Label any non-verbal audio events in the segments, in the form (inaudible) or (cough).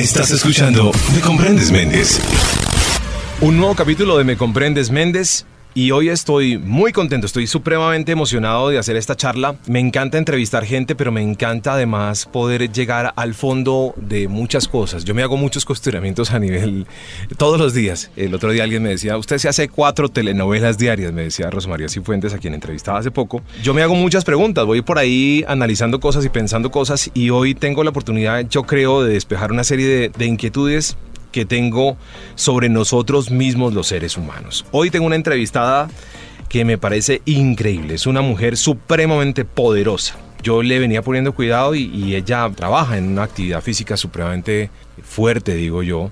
Estás escuchando Me Comprendes Méndez. Un nuevo capítulo de Me Comprendes Méndez. Y hoy estoy muy contento, estoy supremamente emocionado de hacer esta charla. Me encanta entrevistar gente, pero me encanta además poder llegar al fondo de muchas cosas. Yo me hago muchos cuestionamientos a nivel todos los días. El otro día alguien me decía, usted se hace cuatro telenovelas diarias, me decía Rosmaría Cifuentes, a quien entrevistaba hace poco. Yo me hago muchas preguntas, voy por ahí analizando cosas y pensando cosas y hoy tengo la oportunidad, yo creo, de despejar una serie de inquietudes que tengo sobre nosotros mismos los seres humanos. Hoy tengo una entrevistada que me parece increíble, es una mujer supremamente poderosa. Yo le venía poniendo cuidado y, ella trabaja en una actividad física supremamente fuerte, digo yo.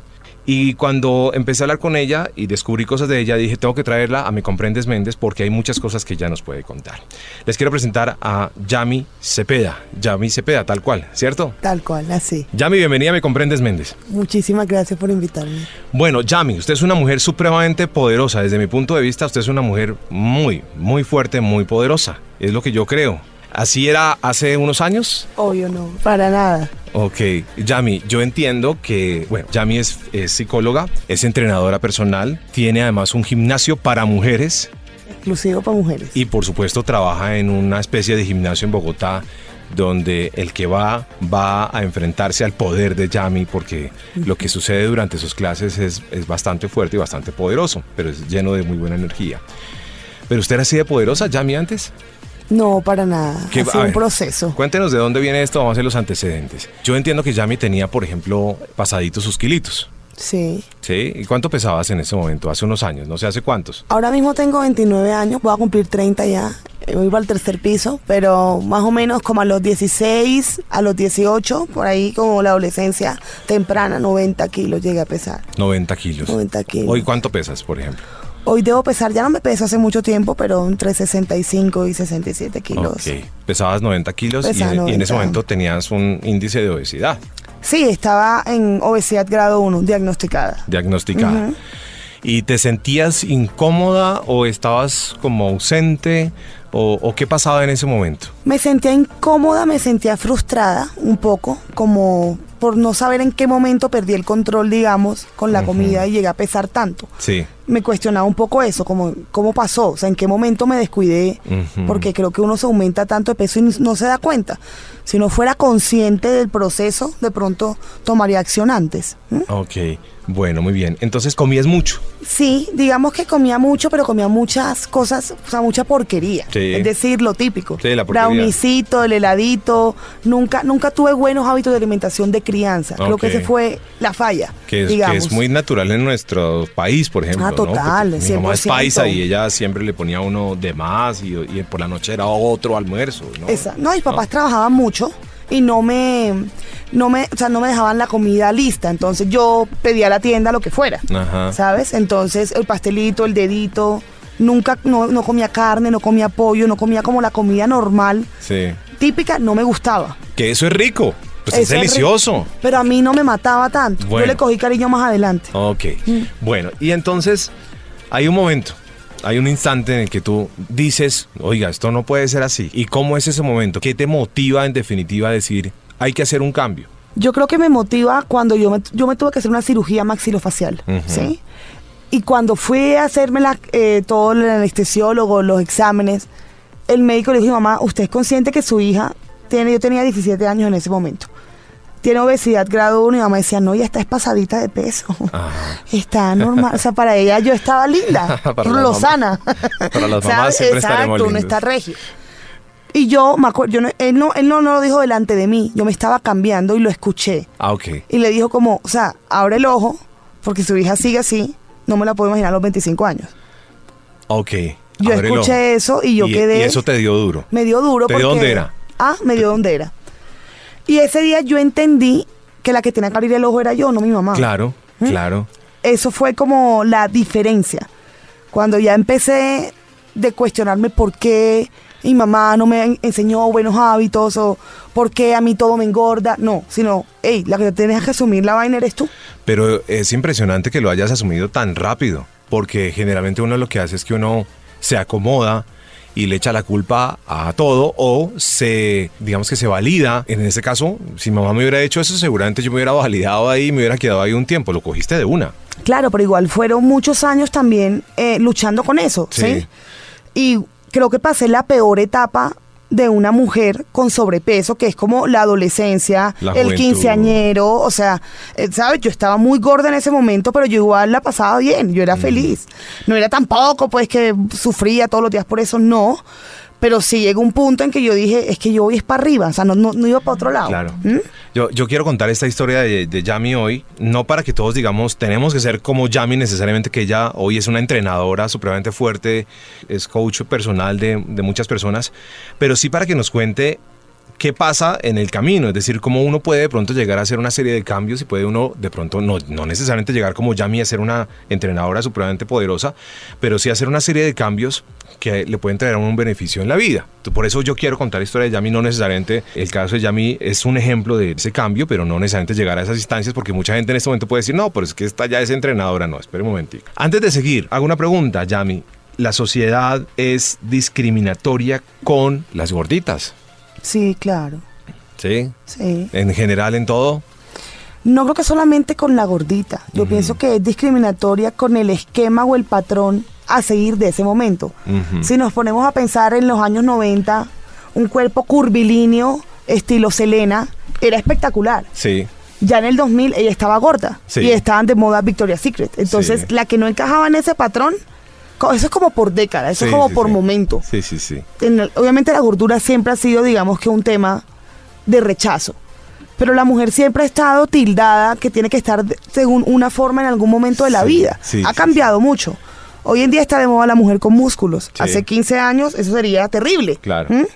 Y cuando empecé a hablar con ella y descubrí cosas de ella, dije, tengo que traerla a Me Comprendes Méndez porque hay muchas cosas que ella nos puede contar. Les quiero presentar a Yami Cepeda. Yami Cepeda, tal cual, ¿cierto? Tal cual, así. Yami, bienvenida a Me Comprendes Méndez. Muchísimas gracias por invitarme. Bueno, Yami, usted es una mujer supremamente poderosa. Desde mi punto de vista, usted es una mujer muy, muy fuerte, muy poderosa. Es lo que yo creo. ¿Así era hace unos años? Obvio no, para nada. Ok, Yami, yo entiendo que, bueno, Yami es, es psicóloga, es entrenadora personal, tiene además un gimnasio para mujeres Exclusivo para mujeres. y por supuesto trabaja en una especie de gimnasio en Bogotá donde el que va va a enfrentarse al poder de Yami porque lo que sucede durante sus clases es, es bastante fuerte y bastante poderoso, pero es lleno de muy buena energía. ¿Pero usted era así de poderosa, Yami, antes? No, para nada. ¿Qué- Ha a sido un ver, proceso. Cuéntenos de dónde viene esto, vamos a hacer los antecedentes. Yo entiendo que Yami tenía, por ejemplo, pasaditos sus kilitos. Sí. ¿Sí? ¿Y cuánto pesabas en ese momento? Hace unos años, no sé hace cuántos. Ahora mismo tengo 29 años, voy a cumplir 30 ya. Eh, Voy para el tercer piso, pero más o menos como a los 16, a los 18, por ahí como la adolescencia temprana, 90 kilos llegué a pesar. 90 kilos. 90 kilos. Hoy, ¿cuánto pesas, por ejemplo? Hoy debo pesar, ya no me peso hace mucho tiempo, pero entre 65 y 67 kilos. Ok. Pesabas 90 kilos y, en ese 90. momento tenías un índice de obesidad Sí, estaba en obesidad grado 1, diagnosticada. diagnosticada. ¿Y te sentías incómoda o estabas como ausente? ¿O, o qué pasaba en ese momento? Me sentía incómoda, me sentía frustrada un poco, como por no saber en qué momento perdí el control, digamos, con la comida y llegué a pesar tanto. Sí. Me cuestionaba un poco eso, como cómo pasó, o sea, en qué momento me descuidé, porque creo que uno se aumenta tanto de peso y no se da cuenta. Si no fuera consciente del proceso, de pronto tomaría acción antes. Ok. Bueno, muy bien. Entonces comías mucho. Sí, digamos que comía mucho, pero comía muchas cosas, o sea, mucha porquería. Sí. Es decir, lo típico. Sí, la porquería. Brownicito, el heladito. Nunca, nunca tuve buenos hábitos de alimentación de crianza. Creo que ese fue la falla. Que es, que digamos. es muy natural en nuestro país, por ejemplo. Ah, ¿no? total, Porque Mi mamá es 100%. paisa y ella siempre le ponía uno de más y, y por la noche era otro almuerzo. ¿no? Esa. No, mis papás trabajaban mucho y no me, no me, o sea, no me dejaban la comida lista. Entonces yo pedía a la tienda lo que fuera. Ajá. ¿Sabes? Entonces el pastelito, el dedito. Nunca, no, no comía carne, no comía pollo, no comía como la comida normal, Sí. típica, no me gustaba. Que eso es rico. Pues es delicioso. Pero a mí no me mataba tanto. Bueno. Yo le cogí cariño más adelante. Ok. Mm. Bueno, y entonces hay un momento, hay un instante en el que tú dices, oiga, esto no puede ser así. ¿Y cómo es ese momento? ¿Qué te motiva en definitiva a decir, hay que hacer un cambio? Yo creo que me motiva cuando yo me, yo me tuve que hacer una cirugía maxilofacial. ¿sí? Y cuando fui a hacerme la, eh, todo el anestesiólogo, los exámenes, el médico le dijo, mamá, ¿usted es consciente que su hija tiene, yo tenía 17 años en ese momento, tiene obesidad grado 1 y mamá decía, no, ya está espasadita de peso. Ajá. Está normal, o sea, para ella yo estaba linda, (laughs) Para lozana. Para las (laughs) mamás siempre Exacto, uno está regio. Y yo me acuerdo, yo no- él, no, él no, no lo dijo delante de mí, yo me estaba cambiando y lo escuché. Ah, ok. Y le dijo como, o sea, abre el ojo, porque su hija sigue así, no me la puedo imaginar a los 25 años. Ok. Yo escuché eso y yo Y- quedé... Y eso te dio duro. Me dio duro ¿Te dio porque... dónde era? Ah, me dio donde era. Y ese día yo entendí que la que tenía que abrir el ojo era yo, no mi mamá. Claro, ¿Mm? claro. Eso fue como la diferencia. Cuando ya empecé de cuestionarme por qué mi mamá no me en- enseñó buenos hábitos o por qué a mí todo me engorda. No, sino, hey, la que tienes que asumir la vaina eres tú. Pero es impresionante que lo hayas asumido tan rápido, porque generalmente uno lo que hace es que uno se acomoda y le echa la culpa a todo o se, digamos que se valida. En ese caso, si mamá me hubiera hecho eso, seguramente yo me hubiera validado ahí y me hubiera quedado ahí un tiempo. Lo cogiste de una. Claro, pero igual fueron muchos años también eh, luchando con eso, ¿sí? Sí. Y creo que pasé la peor etapa de una mujer con sobrepeso, que es como la adolescencia, La el quinceañero, o sea, eh, ¿sabes? Yo estaba muy gorda en ese momento, pero yo igual la pasaba bien, yo era feliz. No era tampoco, pues, que sufría todos los días por eso, no. Pero sí llegó un punto en que yo dije, es que yo voy es para arriba, o sea, no, no, no iba para otro lado. Claro. ¿Mm? Yo, yo quiero contar esta historia de, de Yami hoy, no para que todos digamos, tenemos que ser como Yami necesariamente, que ella hoy es una entrenadora supremamente fuerte, es coach personal de, de muchas personas, pero sí para que nos cuente qué pasa en el camino, es decir, cómo uno puede de pronto llegar a hacer una serie de cambios y puede uno de pronto no, no necesariamente llegar como Yami a ser una entrenadora supremamente poderosa, pero sí hacer una serie de cambios que le pueden traer un beneficio en la vida. Por eso yo quiero contar la historia de Yami, no necesariamente el caso de Yami es un ejemplo de ese cambio, pero no necesariamente llegar a esas instancias porque mucha gente en este momento puede decir, no, pero es que esta ya es entrenadora, no, espere un momentico. Antes de seguir, hago una pregunta, Yami. La sociedad es discriminatoria con las gorditas, Sí, claro, ¿sí? sí. En general, en todo. No creo que solamente con la gordita. Yo pienso que es discriminatoria con el esquema o el patrón a seguir de ese momento. Si nos ponemos a pensar en los años 90, un cuerpo curvilíneo, estilo Selena, era espectacular. Sí, Ya en el 2000 ella estaba gorda Sí. y estaban de moda Victoria's Secret. Entonces, Sí. la que no encajaba en ese patrón, eso es como por década, eso Sí, es como sí, por sí. momento. Sí, sí, sí. En obviamente la gordura siempre ha sido, digamos que un tema de rechazo. Pero la mujer siempre ha estado tildada que tiene que estar de- según una forma en algún momento de la vida. ha cambiado mucho. Hoy en día está de moda la mujer con músculos. Sí. Hace 15 años eso sería terrible. Claro. ¿Mm?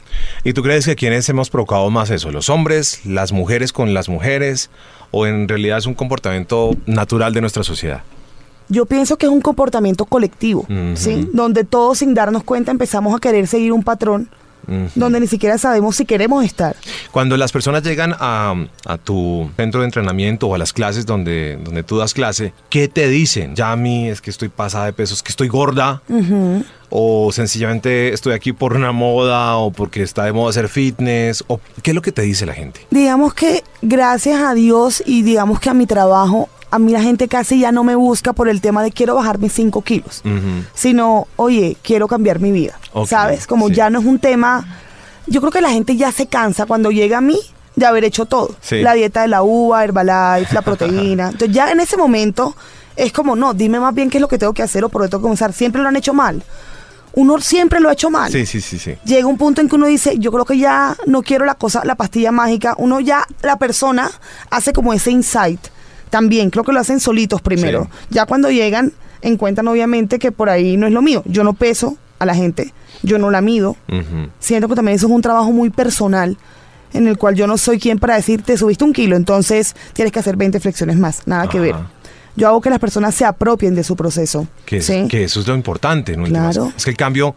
¿Y tú crees que quienes hemos provocado más eso? ¿Los hombres, las mujeres con las mujeres? ¿O en realidad es un comportamiento natural de nuestra sociedad? Yo pienso que es un comportamiento colectivo. ¿sí? Donde todos sin darnos cuenta empezamos a querer seguir un patrón donde ni siquiera sabemos si queremos estar. Cuando las personas llegan a, a tu centro de entrenamiento o a las clases donde, donde tú das clase, ¿qué te dicen? Yami, es que estoy pasada de peso, es que estoy gorda. O sencillamente estoy aquí por una moda o porque está de moda hacer fitness. O, ¿Qué es lo que te dice la gente? Digamos que gracias a Dios y digamos que a mi trabajo, a mí la gente casi ya no me busca por el tema de quiero bajar mis 5 kilos, sino, oye, quiero cambiar mi vida. ¿Sabes? Como sí. ya no es un tema, yo creo que la gente ya se cansa cuando llega a mí de haber hecho todo. Sí. La dieta de la uva, Herbalife, la proteína. (laughs) Entonces ya en ese momento es como, no, dime más bien qué es lo que tengo que hacer o por qué tengo que comenzar. Siempre lo han hecho mal. Uno siempre lo ha hecho mal Sí, sí, sí, sí. llega un punto en que uno dice, yo creo que ya no quiero la cosa, la pastilla mágica. Uno ya, la persona hace como ese insight. También, creo que lo hacen solitos primero. Sí. Ya cuando llegan, encuentran obviamente que por ahí no es lo mío. Yo no peso a la gente, yo no la mido. Siento que también eso es un trabajo muy personal en el cual yo no soy quien para decir, te subiste un kilo, entonces tienes que hacer 20 flexiones más. Nada que ver. Yo hago que las personas se apropien de su proceso. Que, es- ¿sí? que eso es lo importante, ¿no? Claro. Es que el cambio,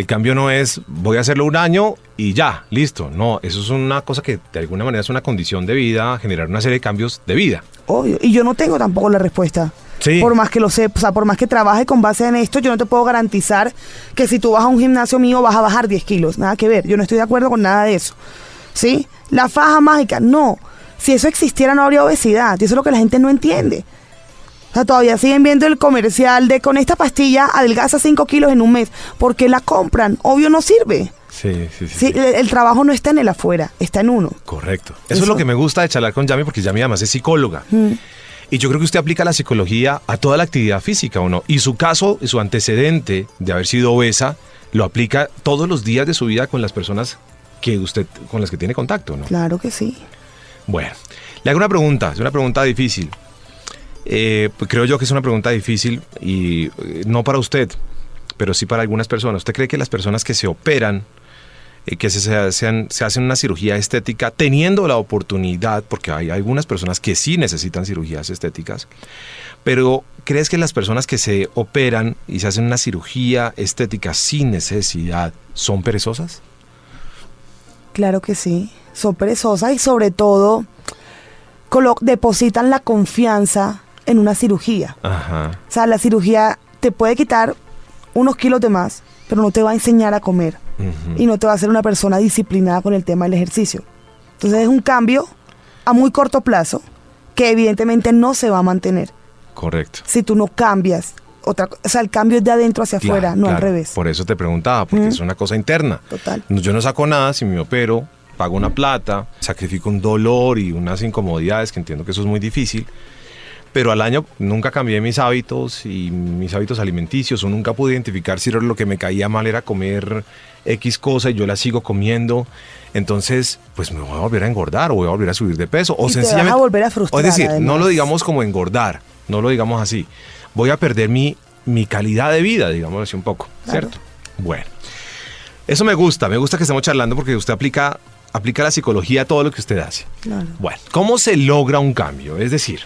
el cambio no es voy a hacerlo un año y ya, listo. No, eso es una cosa que de alguna manera es una condición de vida, generar una serie de cambios de vida. Obvio. Y yo no tengo tampoco la respuesta. Sí. Por más que lo sepa, o sea, por más que trabaje con base en esto, yo no te puedo garantizar que si tú vas a un gimnasio mío vas a bajar 10 kilos. Nada que ver. Yo no estoy de acuerdo con nada de eso. ¿Sí? La faja mágica, no. Si eso existiera no habría obesidad. Y eso es lo que la gente no entiende. O sea, todavía siguen viendo el comercial de con esta pastilla adelgaza 5 kilos en un mes. ¿Por qué la compran? Obvio no sirve. Sí, sí, sí. El, el trabajo no está en el afuera, está en uno. Correcto. Eso, es lo que me gusta de charlar con Yami, porque Yami además es psicóloga. Y yo creo que usted aplica la psicología a toda la actividad física, ¿o no? Y su caso, su antecedente de haber sido obesa, lo aplica todos los días de su vida con las personas que usted, con las que tiene contacto, ¿no? Claro que sí. Bueno, le hago una pregunta, es una pregunta difícil. Eh, pues creo yo que es una pregunta difícil y eh, no para usted, pero sí para algunas personas. ¿Usted cree que las personas que se operan, eh, que se, hacen, se hacen una cirugía estética, teniendo la oportunidad, porque hay algunas personas que sí necesitan cirugías estéticas, pero ¿crees que las personas que se operan y se hacen una cirugía estética sin necesidad son perezosas? Claro que sí. Son perezosas y sobre todo depositan la confianza en una cirugía. Ajá. O sea, la cirugía te puede quitar unos kilos de más, pero no te va a enseñar a comer y no te va a hacer una persona disciplinada con el tema del ejercicio. Entonces es un cambio a muy corto plazo que evidentemente no se va a mantener Correcto. si tú no cambias. Otra, o sea, el cambio es de adentro hacia Claro, afuera, no al revés. Por eso te preguntaba, porque es una cosa interna. Total. Yo no saco nada si me opero, pago una plata, sacrifico un dolor y unas incomodidades, que entiendo que eso es muy difícil. Pero al año nunca cambié mis hábitos y mis hábitos alimenticios, o nunca pude identificar si lo que me caía mal era comer X cosa y yo la sigo comiendo. Entonces, pues me voy a volver a engordar o voy a volver a subir de peso. O Y te vas a sencillamente. volver a frustrar, O es decir, no lo digamos como engordar, no lo digamos así. Voy a perder mi, mi calidad de vida, digamos así un poco, Claro. ¿cierto? Bueno. Eso me gusta, me gusta que estemos charlando porque usted aplica, aplica la psicología a todo lo que usted hace. Claro. Bueno, ¿cómo se logra un cambio? Es decir,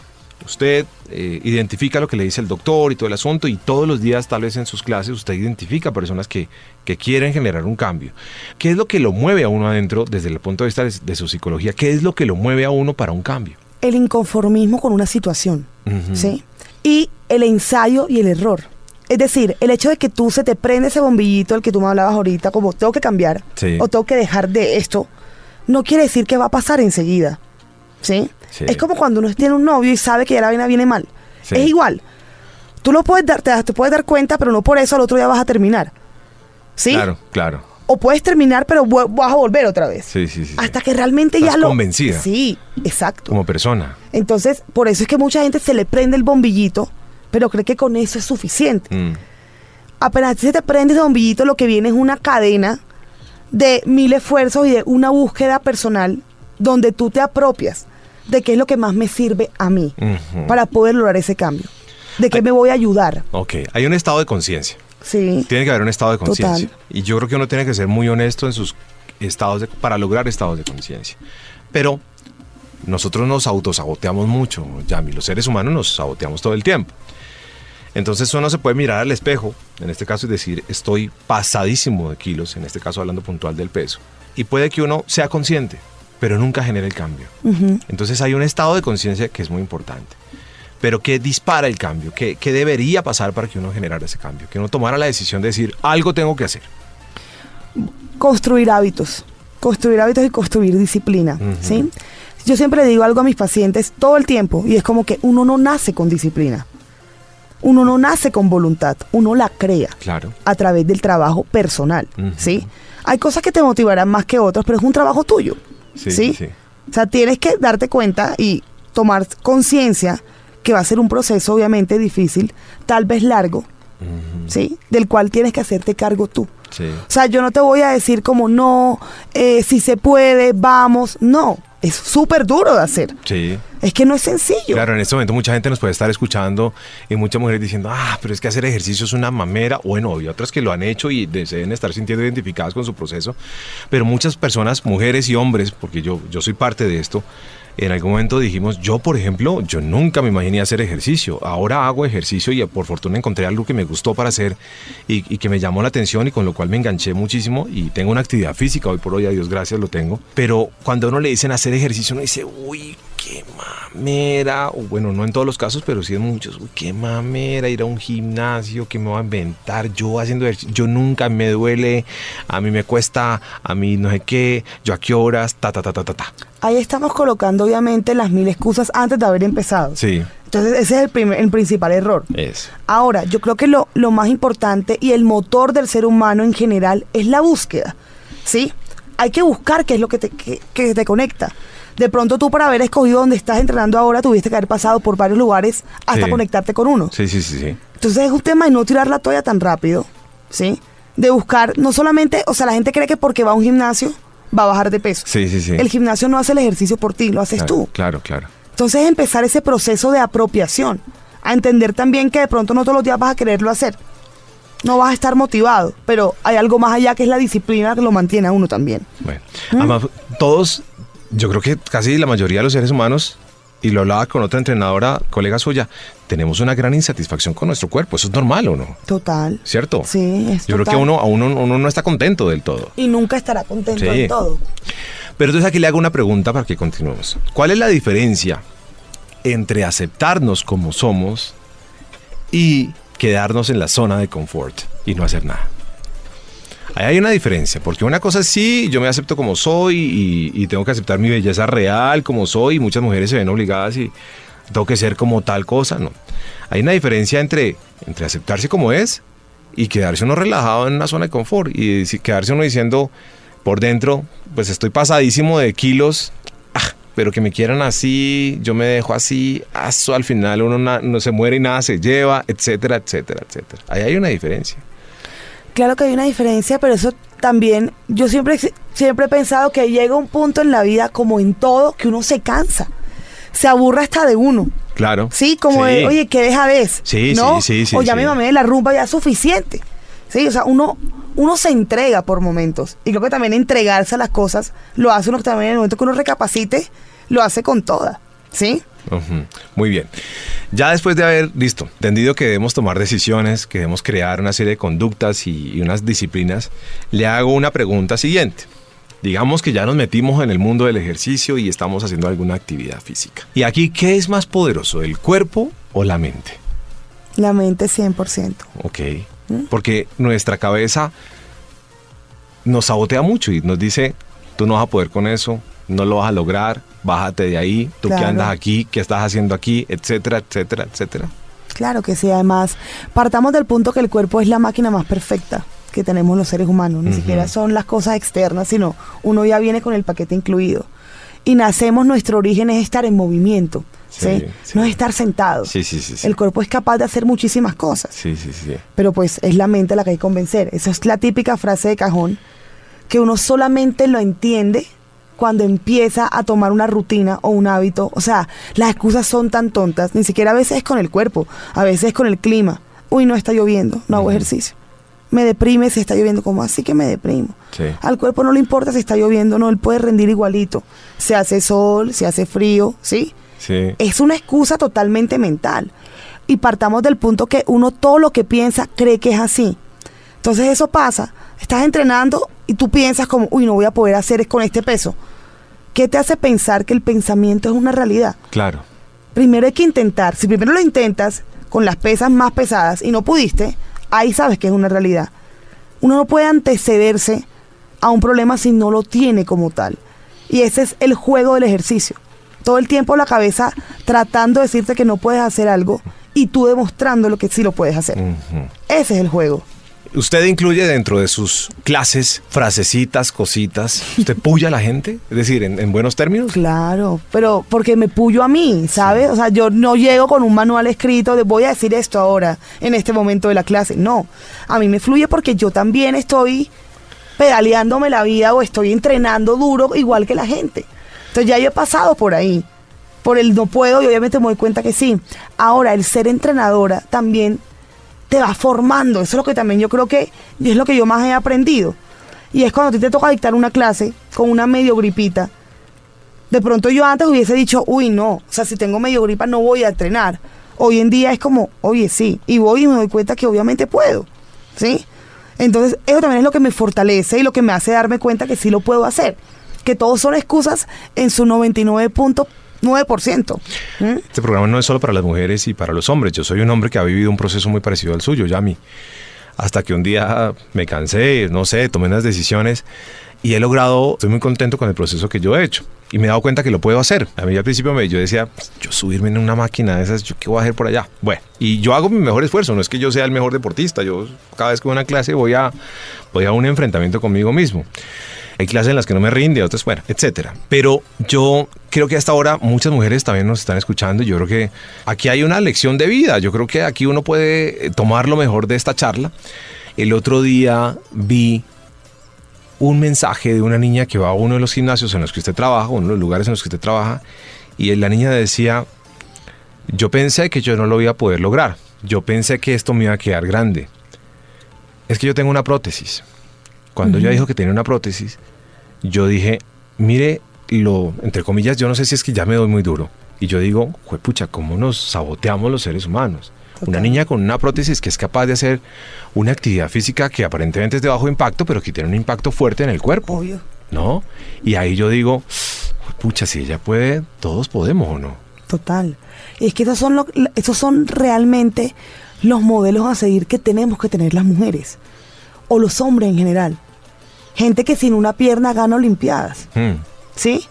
usted eh, identifica lo que le dice el doctor y todo el asunto y todos los días, tal vez en sus clases, usted identifica personas que, que quieren generar un cambio. ¿Qué es lo que lo mueve a uno adentro desde el punto de vista de, de su psicología? ¿Qué es lo que lo mueve a uno para un cambio? El inconformismo con una situación. ¿sí? Y el ensayo y el error. Es decir, el hecho de que tú se te prende ese bombillito, el que tú me hablabas ahorita, como tengo que cambiar Sí. o tengo que dejar de esto, no quiere decir que va a pasar enseguida. ¿Sí? Sí. Es como cuando uno tiene un novio y sabe que ya la vaina viene mal. Sí. Es igual. Tú lo puedes dar, te, te puedes dar cuenta, pero no por eso al otro día vas a terminar. ¿Sí? Claro, claro. O puedes terminar, pero vas a volver otra vez. Sí, sí, sí. sí. Hasta que realmente Estás ya lo. convencida. Sí, exacto. Como persona. Entonces, por eso es que mucha gente se le prende el bombillito, pero cree que con eso es suficiente. Mm. Apenas se te prende ese bombillito, lo que viene es una cadena de mil esfuerzos y de una búsqueda personal donde tú te apropias de qué es lo que más me sirve a mí para poder lograr ese cambio. De qué Ay. me voy a ayudar. Ok, hay un estado de conciencia. Sí. Tiene que haber un estado de conciencia. Y yo creo que uno tiene que ser muy honesto en sus estados de- para lograr estados de conciencia. Pero nosotros nos autosaboteamos mucho, Yami. Los seres humanos nos saboteamos todo el tiempo. Entonces uno se puede mirar al espejo, en este caso, y decir, estoy pasadísimo de kilos, en este caso hablando puntual del peso. Y puede que uno sea consciente, pero nunca genere el cambio. Entonces hay un estado de conciencia que es muy importante. Pero ¿qué dispara el cambio? ¿Qué, qué debería pasar para que uno generara ese cambio? Que uno tomara la decisión de decir, algo tengo que hacer. construir hábitos, construir hábitos y construir disciplina. ¿sí? Yo siempre le digo algo a mis pacientes todo el tiempo y es como que uno no nace con disciplina, uno no nace con voluntad, uno la crea Claro. a través del trabajo personal. ¿sí? Hay cosas que te motivarán más que otras, pero es un trabajo tuyo, Sí, ¿sí? sí, sí. O sea, tienes que darte cuenta y tomar conciencia que va a ser un proceso obviamente difícil, tal vez largo. ¿sí? Del cual tienes que hacerte cargo tú. Sí. O sea, yo no te voy a decir como no, eh, si se puede, vamos. No, es súper duro de hacer. Sí. Es que no es sencillo. Claro, en este momento mucha gente nos puede estar escuchando y muchas mujeres diciendo, ah, pero es que hacer ejercicio es una mamera. Bueno, y otras que lo han hecho y deben estar sintiendo identificadas con su proceso. Pero muchas personas, mujeres y hombres, porque yo, yo soy parte de esto, en algún momento dijimos, yo por ejemplo, yo nunca me imaginé hacer ejercicio. Ahora hago ejercicio y por fortuna encontré algo que me gustó para hacer y, y que me llamó la atención y con lo cual me enganché muchísimo y tengo una actividad física, hoy por hoy, a Dios gracias, lo tengo. Pero cuando a uno le dicen hacer ejercicio, uno dice, uy, qué mamera, o bueno, no en todos los casos, pero sí en muchos, uy, qué mamera ir a un gimnasio, que me voy a inventar yo haciendo ejercicio, yo nunca me duele, a mí me cuesta, a mí no sé qué, yo a qué horas, ta, ta, ta, ta, ta, ta. Ahí estamos colocando obviamente las mil excusas antes de haber empezado. Sí, Entonces ese es el, primer- el principal error. es. Ahora, yo creo que lo, lo más importante y el motor del ser humano en general es la búsqueda. ¿Sí? Hay que buscar qué es lo que te, que, que te conecta. De pronto tú para haber escogido donde estás entrenando ahora tuviste que haber pasado por varios lugares hasta Sí. conectarte con uno. Sí, sí, sí, sí. Entonces es un tema de no tirar la toalla tan rápido, ¿sí? De buscar, no solamente, o sea, la gente cree que porque va a un gimnasio va a bajar de peso. Sí, sí, sí. El gimnasio no hace el ejercicio por ti, lo haces claro, tú. Claro, claro. Entonces empezar ese proceso de apropiación, a entender también que de pronto no todos los días vas a quererlo hacer. No vas a estar motivado, pero hay algo más allá que es la disciplina que lo mantiene a uno también. Bueno, además, todos, yo creo que casi la mayoría de los seres humanos, y lo hablaba con otra entrenadora, colega suya, tenemos una gran insatisfacción con nuestro cuerpo. Eso es normal, ¿o no? Total. ¿Cierto? Sí, es Yo creo que uno, a uno, uno no está contento del todo. Y nunca estará contento Sí. de todo. Pero entonces aquí le hago una pregunta para que continuemos. ¿Cuál es la diferencia entre aceptarnos como somos y quedarnos en la zona de confort y no hacer nada? Ahí hay una diferencia, porque una cosa es sí, yo me acepto como soy y, tengo que aceptar mi belleza real como soy, y muchas mujeres se ven obligadas y tengo que ser como tal cosa, no. Hay una diferencia entre, entre aceptarse como es y quedarse uno relajado en una zona de confort y quedarse uno diciendo por dentro, pues estoy pasadísimo de kilos, ah, pero que me quieran así, yo me dejo así, al final uno no se muere y nada se lleva, etcétera, etcétera, etcétera. Ahí hay una diferencia. Claro que hay una diferencia, pero eso también, yo siempre, siempre he pensado que llega un punto en la vida, como en todo, que uno se cansa. Se aburre hasta de uno. Claro. Sí, como de, oye, ¿qué deja vez? Sí, ¿no? sí, sí, sí, O ya sí. me mamé de la rumba, ya es suficiente. Sí, o sea, uno, uno se entrega por momentos. Y creo que también entregarse a las cosas lo hace uno también en el momento que uno recapacite, lo hace con toda. ¿Sí? Muy bien. Ya después de haber, listo, entendido que debemos tomar decisiones, que debemos crear una serie de conductas y, y unas disciplinas, le hago una pregunta siguiente. Digamos que ya nos metimos en el mundo del ejercicio y estamos haciendo alguna actividad física. Y aquí, ¿qué es más poderoso, el cuerpo o la mente? La mente 100%. Ok. Porque nuestra cabeza nos sabotea mucho y nos dice, tú no vas a poder con eso, no lo vas a lograr, bájate de ahí, tú que Claro. andas aquí, qué estás haciendo aquí, etcétera, etcétera, etcétera. Claro que sí, además, partamos del punto que el cuerpo es la máquina más perfecta que tenemos los seres humanos. Ni siquiera son las cosas externas, sino uno ya viene con el paquete incluido. Y nacemos, nuestro origen es estar en movimiento, ¿sí? Sí, sí. No es estar sentado. Sí, sí, sí. sí. El cuerpo es capaz de hacer muchísimas cosas, Sí, sí, sí. pero pues es la mente la que hay que convencer. Esa es la típica frase de cajón que uno solamente lo entiende cuando empieza a tomar una rutina o un hábito. O sea, las excusas son tan tontas, ni siquiera a veces es con el cuerpo, a veces es con el clima. Uy, no está lloviendo, no hago ejercicio. Me deprime si está lloviendo, como así que me deprimo? Sí. Al cuerpo no le importa si está lloviendo, no, él puede rendir igualito. Se hace sol, se hace frío, ¿sí? Sí. es una excusa totalmente mental. Y partamos del punto que uno todo lo que piensa cree que es así. Entonces eso pasa. Estás entrenando y tú piensas como, uy, no voy a poder hacer es con este peso. ¿Qué te hace pensar que el pensamiento es una realidad? Claro. Primero hay que intentar. Si primero lo intentas con las pesas más pesadas y no pudiste, ahí sabes que es una realidad. Uno no puede antecederse a un problema si no lo tiene como tal. Y ese es el juego del ejercicio. Todo el tiempo la cabeza tratando de decirte que no puedes hacer algo y tú demostrando lo que sí lo puedes hacer. Ese es el juego. ¿Usted incluye dentro de sus clases frasecitas, cositas? ¿Usted puya a la gente? Es decir, en, en buenos términos. Claro, pero porque me puyo a mí, ¿sabes? O sea, yo no llego con un manual escrito de voy a decir esto ahora, en este momento de la clase. No, a mí me fluye porque yo también estoy pedaleándome la vida o estoy entrenando duro igual que la gente. Entonces ya yo he pasado por ahí, por el no puedo y obviamente me doy cuenta que sí. Ahora, el ser entrenadora también te va formando. Eso es lo que también yo creo que es lo que yo más he aprendido. Y es cuando a ti te toca dictar una clase con una medio gripita. De pronto yo antes hubiese dicho, uy, no, o sea, si tengo medio gripa no voy a entrenar. Hoy en día es como, oye, sí, y voy y me doy cuenta que obviamente puedo, ¿sí? Entonces, eso también es lo que me fortalece y lo que me hace darme cuenta que sí lo puedo hacer. Que todos son excusas en su 99.9%. ¿Mm? Este programa no es solo para las mujeres y para los hombres. Yo soy un hombre que ha vivido un proceso muy parecido al suyo, Yami. Hasta que un día me cansé, no sé, tomé unas decisiones y he logrado, estoy muy contento con el proceso que yo he hecho. Y me he dado cuenta que lo puedo hacer. A mí al principio me, yo decía, "Pues, yo subirme en una máquina de esas, ¿yo qué voy a hacer por allá? Bueno, y yo hago mi mejor esfuerzo. No es que yo sea el mejor deportista. Yo cada vez que voy a una clase voy a, voy a un enfrentamiento conmigo mismo. Hay clases en las que no me rinde, otras, bueno, etcétera. Pero yo creo que hasta ahora muchas mujeres también nos están escuchando yo creo que aquí hay una lección de vida. Yo creo que aquí uno puede eh, tomar lo mejor de esta charla. El otro día vi un mensaje de una niña que va a uno de los gimnasios en los que usted trabaja, uno de los lugares en los que usted trabaja, y la niña decía, yo pensé que yo no lo iba a poder lograr, yo pensé que esto me iba a quedar grande. Es que yo tengo una prótesis. Cuando ella dijo que tenía una prótesis, yo dije, mire, lo, entre comillas, yo no sé si es que ya me doy muy duro. Y yo digo, pucha, ¿cómo nos saboteamos los seres humanos? Una niña con una prótesis que es capaz de hacer una actividad física que aparentemente es de bajo impacto, pero que tiene un impacto fuerte en el cuerpo, Obvio. ¿no? Y ahí yo digo, pucha, si ella puede, todos podemos o no. Total. Y es que esos son, lo- esos son realmente los modelos a seguir que tenemos que tener las mujeres o los hombres en general. Gente que sin una pierna gana Olimpiadas. Mm. ¿sí?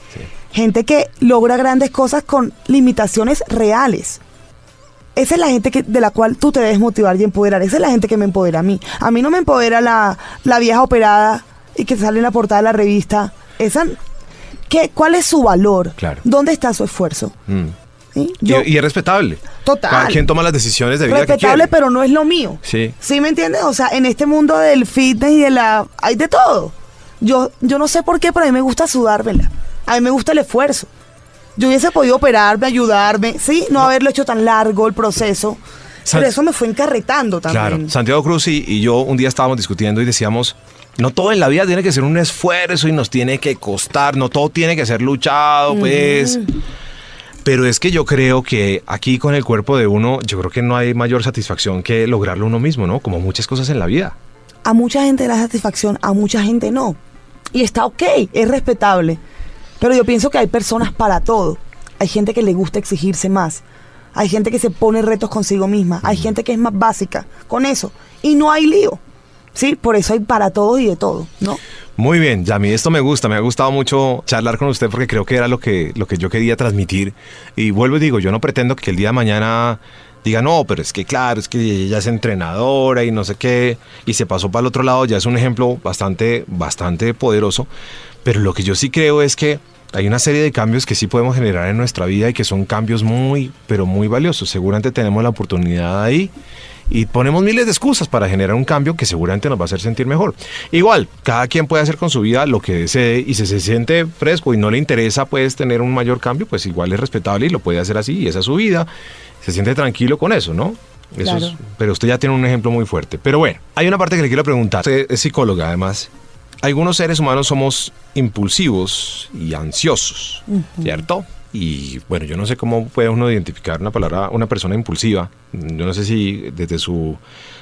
Gente que logra grandes cosas con limitaciones reales. Esa es la gente que, de la cual tú te debes motivar y empoderar. Esa es la gente que me empodera a mí. A mí no me empodera la, la vieja operada y que sale en la portada de la revista. Esa, ¿qué, ¿Cuál es su valor? Claro. ¿Dónde está su esfuerzo? Mm. ¿Sí? Y- Yo- y, es respetable. Total. Cada quien toma las decisiones de vida que respetable, quiere. pero no es lo mío. Sí. ¿Sí me entiendes? O sea, en este mundo del fitness y de la... Hay de todo. Yo, yo no sé por qué, pero a mí me gusta sudármela. A mí me gusta el esfuerzo. Yo hubiese podido operarme, ayudarme, ¿sí? No, haberlo hecho tan largo el proceso. San- Pero eso me fue encarretando también. Claro, Santiago Cruz y, y yo un día estábamos discutiendo y decíamos, no todo en la vida tiene que ser un esfuerzo y nos tiene que costar, no todo tiene que ser luchado, pues. Pero es que yo creo que aquí con el cuerpo de uno, yo creo que no hay mayor satisfacción que lograrlo uno mismo, ¿no? Como muchas cosas en la vida. A mucha gente le da satisfacción, a mucha gente no. Y está ok, es respetable. Pero yo pienso que hay personas para todo. Hay gente que le gusta exigirse más. Hay gente que se pone retos consigo misma. Hay gente que es más básica con eso. Y no hay lío. Sí, por eso hay para todos y de todo, ¿no? Muy bien, Yami, esto me gusta, me ha gustado mucho charlar con usted porque creo que era lo que, lo que yo quería transmitir. Y vuelvo y digo, yo no pretendo que el día de mañana diga, no, pero es que claro, es que ella es entrenadora y no sé qué, y se pasó para el otro lado, ya es un ejemplo bastante, bastante poderoso. Pero lo que yo sí creo es que hay una serie de cambios que sí podemos generar en nuestra vida y que son cambios muy, pero muy valiosos. Seguramente tenemos la oportunidad ahí y ponemos miles de excusas para generar un cambio que seguramente nos va a hacer sentir mejor. Igual, cada quien puede hacer con su vida lo que desee y si se siente fresco y no le interesa pues tener un mayor cambio, pues igual es respetable y lo puede hacer así y esa es su vida. Se siente tranquilo con eso, ¿no? Eso Claro. es- pero usted ya tiene un ejemplo muy fuerte. Pero bueno, hay una parte que le quiero preguntar. Usted es psicóloga además. Algunos seres humanos somos impulsivos y ansiosos, ¿cierto? Y bueno, yo no sé cómo puede uno identificar una palabra, una persona impulsiva. Yo no sé si desde su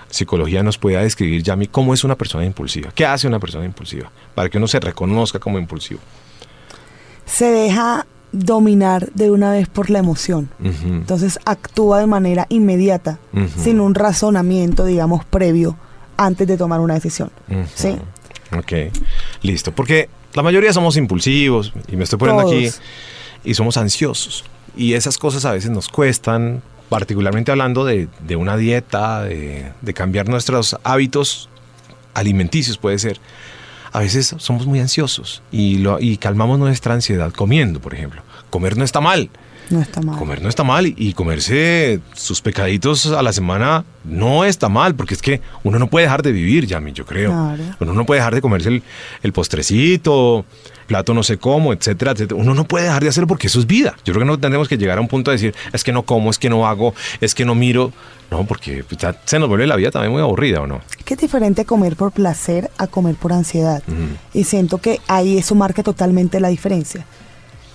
psicología nos pueda describir, Yami, cómo es una persona impulsiva. ¿Qué hace una persona impulsiva? Para que uno se reconozca como impulsivo. Se deja dominar de una vez por la emoción. Entonces actúa de manera inmediata, sin un razonamiento, digamos, previo antes de tomar una decisión. ¿Sí? Ok, listo. Porque la mayoría somos impulsivos, y me estoy poniendo aquí, Todos. Y somos ansiosos. Y esas cosas a veces nos cuestan, particularmente hablando de, de una dieta, de, cambiar nuestros hábitos alimenticios, puede ser. A veces somos muy ansiosos y, lo, y calmamos nuestra ansiedad comiendo, por ejemplo. Comer no está mal, No está mal. Comer no está mal y- y comerse sus pecaditos a la semana no está mal, porque es que uno no puede dejar de vivir, Yami, yo creo. Claro. Uno no puede dejar de comerse el, el postrecito, plato no sé cómo, etcétera, etcétera. Uno no puede dejar de hacerlo porque eso es vida. Yo creo que no tendremos que llegar a un punto de decir, es que no como, es que no hago, es que no miro. No, porque pues, ya se nos vuelve la vida también muy aburrida, ¿o no? Es que es diferente comer por placer a comer por ansiedad. Y siento que ahí eso marca totalmente la diferencia.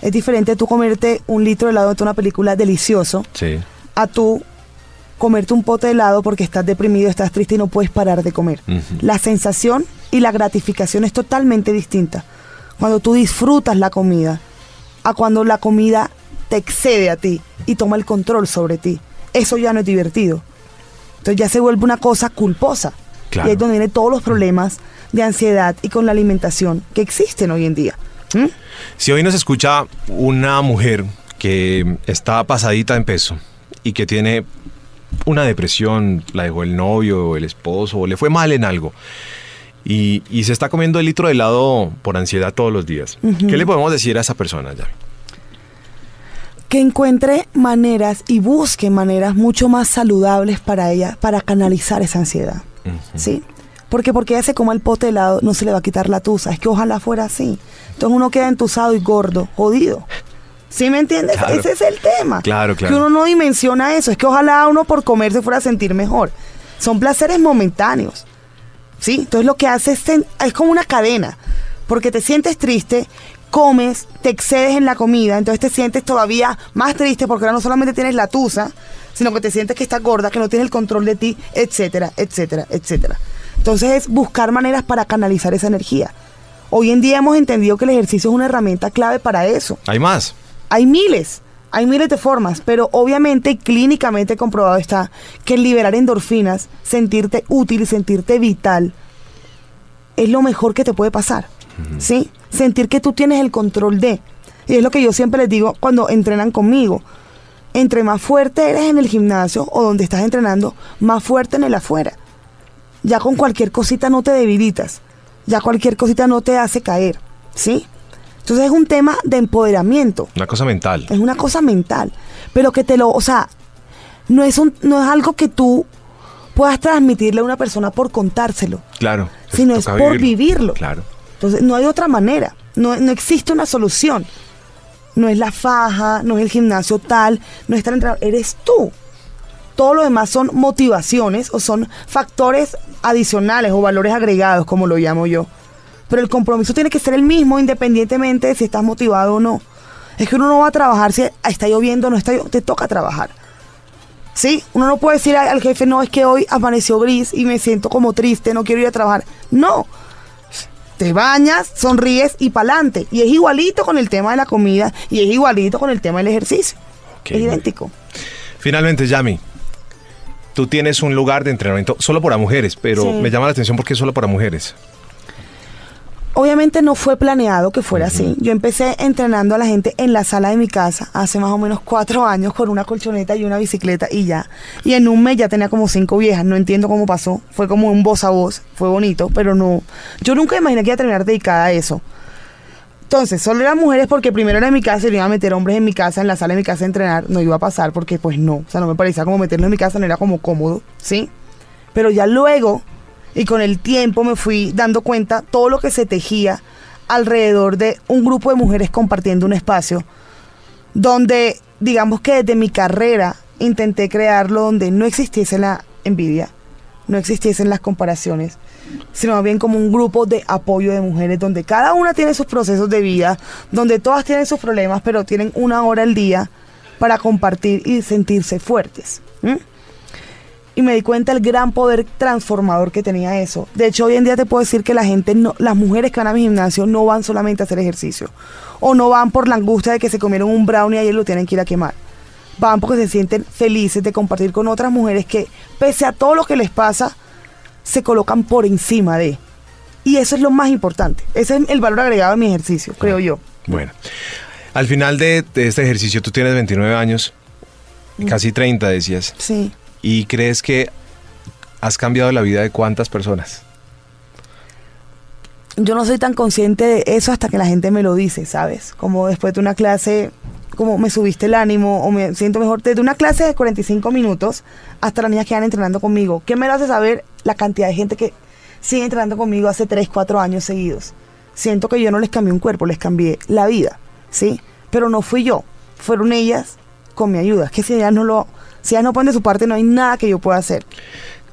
Es diferente tú comerte un litro de helado de una película delicioso Sí. a tú comerte un pote de helado porque estás deprimido, estás triste y no puedes parar de comer. La sensación y la gratificación es totalmente distinta. Cuando tú disfrutas la comida a cuando la comida te excede a ti y toma el control sobre ti. Eso ya no es divertido. Entonces ya se vuelve una cosa culposa. Claro. Y ahí es donde vienen todos los problemas de ansiedad y con la alimentación que existen hoy en día. ¿Mm? Si hoy nos escucha una mujer que está pasadita en peso y que tiene una depresión, la dejó el novio, el esposo, o le fue mal en algo, y, y se está comiendo el litro de helado por ansiedad todos los días, ¿qué le podemos decir a esa persona ya? que encuentre maneras y busque maneras mucho más saludables para ella, para canalizar esa ansiedad. ¿Sí? Porque porque ella se coma el pote de helado, no se le va a quitar la tusa. Es que ojalá fuera así. Entonces uno queda entusado y gordo, jodido. ¿Sí me entiendes? Claro. Ese es el tema. Claro, claro. Que uno no dimensiona eso. Es que ojalá uno por comer se fuera a sentir mejor. Son placeres momentáneos. ¿Sí? Entonces lo que hace es, es como una cadena. Porque te sientes triste, comes, te excedes en la comida, entonces te sientes todavía más triste porque ahora no solamente tienes la tusa, sino que te sientes que estás gorda, que no tienes el control de ti, etcétera, etcétera, etcétera. Entonces es buscar maneras para canalizar esa energía. Hoy en día hemos entendido que el ejercicio es una herramienta clave para eso. Hay más. Hay miles, hay miles de formas, pero obviamente clínicamente comprobado está que liberar endorfinas, sentirte útil y sentirte vital, es lo mejor que te puede pasar. ¿Sí? Sentir que tú tienes el control de. Y es lo que yo siempre les digo cuando entrenan conmigo. Entre más fuerte eres en el gimnasio o donde estás entrenando, más fuerte en el afuera. Ya con cualquier cosita no te debilitas. Ya cualquier cosita no te hace caer. ¿Sí? Entonces es un tema de empoderamiento. Una cosa mental. Es una cosa mental. Pero que te lo, o sea, no es, un, no es algo que tú puedas transmitirle a una persona por contárselo, Claro. sino es por vivirlo. Claro. Entonces no hay otra manera. No, no existe una solución. No es la faja, no es el gimnasio tal, no es estar entrenador, eres tú. Todo lo demás son motivaciones o son factores adicionales o valores agregados, como lo llamo yo. Pero el compromiso tiene que ser el mismo independientemente de si estás motivado o no. Es que uno no va a trabajar si está lloviendo o no está lloviendo, te toca trabajar. ¿Sí? Uno no puede decir al jefe, no, es que hoy amaneció gris y me siento como triste, no quiero ir a trabajar. No. Te bañas, sonríes y pa'lante. Y es igualito con el tema de la comida y es igualito con el tema del ejercicio. Es idéntico. Finalmente, Yami, tú tienes un lugar de entrenamiento solo para mujeres, pero Sí. me llama la atención porque es solo para mujeres. Obviamente no fue planeado que fuera así. Yo empecé entrenando a la gente en la sala de mi casa hace más o menos cuatro años con una colchoneta y una bicicleta y ya. Y en un mes ya tenía como cinco viejas. No entiendo cómo pasó. Fue como un voz a voz. Fue bonito, pero no. Yo nunca imaginé que iba a terminar dedicada a eso. Entonces, solo eran mujeres porque primero era en mi casa y le iba a meter hombres en mi casa, en la sala de mi casa a entrenar. No iba a pasar porque pues no. O sea, no me parecía como meterlo en mi casa, no era como cómodo, ¿sí? Pero ya luego, y con el tiempo me fui dando cuenta todo lo que se tejía alrededor de un grupo de mujeres compartiendo un espacio donde, digamos que desde mi carrera intenté crearlo donde no existiese la envidia, no existiesen las comparaciones, sino más bien como un grupo de apoyo de mujeres donde cada una tiene sus procesos de vida, donde todas tienen sus problemas, pero tienen una hora al día para compartir y sentirse fuertes. y me di cuenta del gran poder transformador que tenía eso. De hecho, hoy en día te puedo decir que la gente, no, las mujeres que van a mi gimnasio no van solamente a hacer ejercicio. O no van por la angustia de que se comieron un brownie y ayer lo tienen que ir a quemar. Van porque se sienten felices de compartir con otras mujeres que, pese a todo lo que les pasa, se colocan por encima de. Y eso es lo más importante. Ese es el valor agregado de mi ejercicio, creo yo. Bueno, al final de, de este ejercicio tú tienes 29 años, casi 30 decías, Sí. y crees que has cambiado la vida de cuántas personas. yo no soy tan consciente de eso hasta que la gente me lo dice, ¿sabes? Como después de una clase, como me subiste el ánimo o me siento mejor. Desde una clase de 45 minutos hasta las niñas que van entrenando conmigo. ¿Qué me lo hace saber la cantidad de gente que sigue entrenando conmigo hace 3, 4 años seguidos? Siento que yo no les cambié un cuerpo, les cambié la vida, ¿sí? Pero no fui yo, fueron ellas con mi ayuda. Es que si ellas no lo, si ellas no ponen de su parte, no hay nada que yo pueda hacer.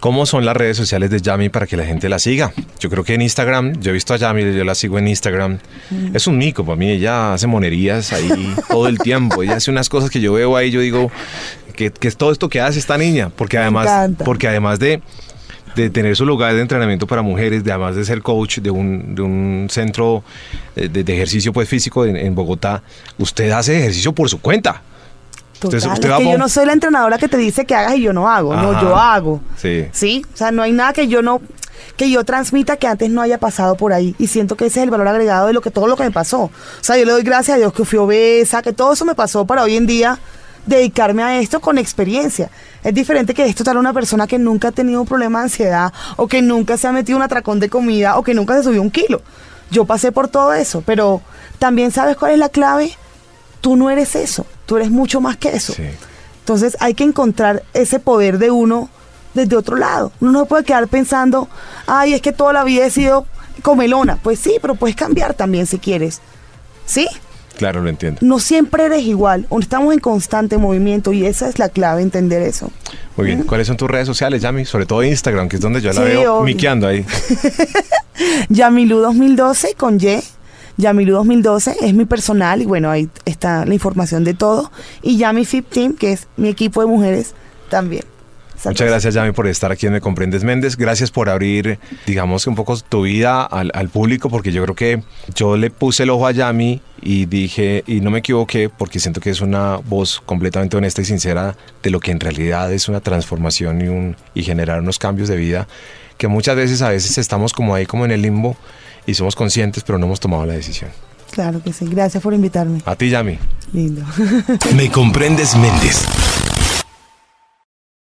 ¿Cómo son las redes sociales de Yami para que la gente la siga? Yo creo que en Instagram, yo he visto a Yami, yo la sigo en Instagram. Es un mico para mí, ella hace monerías ahí (laughs) todo el tiempo. Ella hace unas cosas que yo veo ahí, yo digo, que, que es todo esto que hace esta niña? Porque Me además, encanta. porque además de, de tener su lugar de entrenamiento para mujeres, de además de ser coach de un, de un centro eh, de, de ejercicio pues, físico en, en Bogotá, usted hace ejercicio por su cuenta. Total, Usted- usted que yo no soy la entrenadora que te dice que hagas y yo no hago, no, yo hago. Sí. Sí, o sea, no hay nada que yo no que yo transmita que antes no haya pasado por ahí y siento que ese es el valor agregado de lo que todo lo que me pasó. O sea, yo le doy gracias a Dios que fui obesa, que todo eso me pasó para hoy en día dedicarme a esto con experiencia. Es diferente que esto tal una persona que nunca ha tenido un problema de ansiedad o que nunca se ha metido un atracón de comida o que nunca se subió un kilo. Yo pasé por todo eso, pero también sabes cuál es la clave. Tú no eres eso, tú eres mucho más que eso. Sí. Entonces hay que encontrar ese poder de uno desde otro lado. Uno no puede quedar pensando, ay, es que toda la vida he sido comelona. Pues sí, pero puedes cambiar también si quieres. ¿Sí? Claro, lo entiendo. No siempre eres igual. Estamos en constante movimiento y esa es la clave, entender eso. Muy bien. ¿Cuáles son tus redes sociales, Yami? Sobre todo Instagram, que es donde yo la Sí, veo obvio. miqueando ahí. (laughs) Yamilu 2012 con Y. Yamilu 2012 es mi personal y bueno, ahí está la información de todo. Y Yami Fit Team, que es mi equipo de mujeres también. Muchas gracias, Yami, por estar aquí en Me Comprendes Méndez. Gracias por abrir, digamos, un poco tu vida al, al público, porque yo creo que yo le puse el ojo a Yami y dije, y no me equivoqué, porque siento que es una voz completamente honesta y sincera de lo que en realidad es una transformación y, un, y generar unos cambios de vida que muchas veces a veces estamos como ahí como en el limbo y somos conscientes pero no hemos tomado la decisión. Claro que sí. Gracias por invitarme. A ti, Yami. Lindo. Me comprendes Méndez.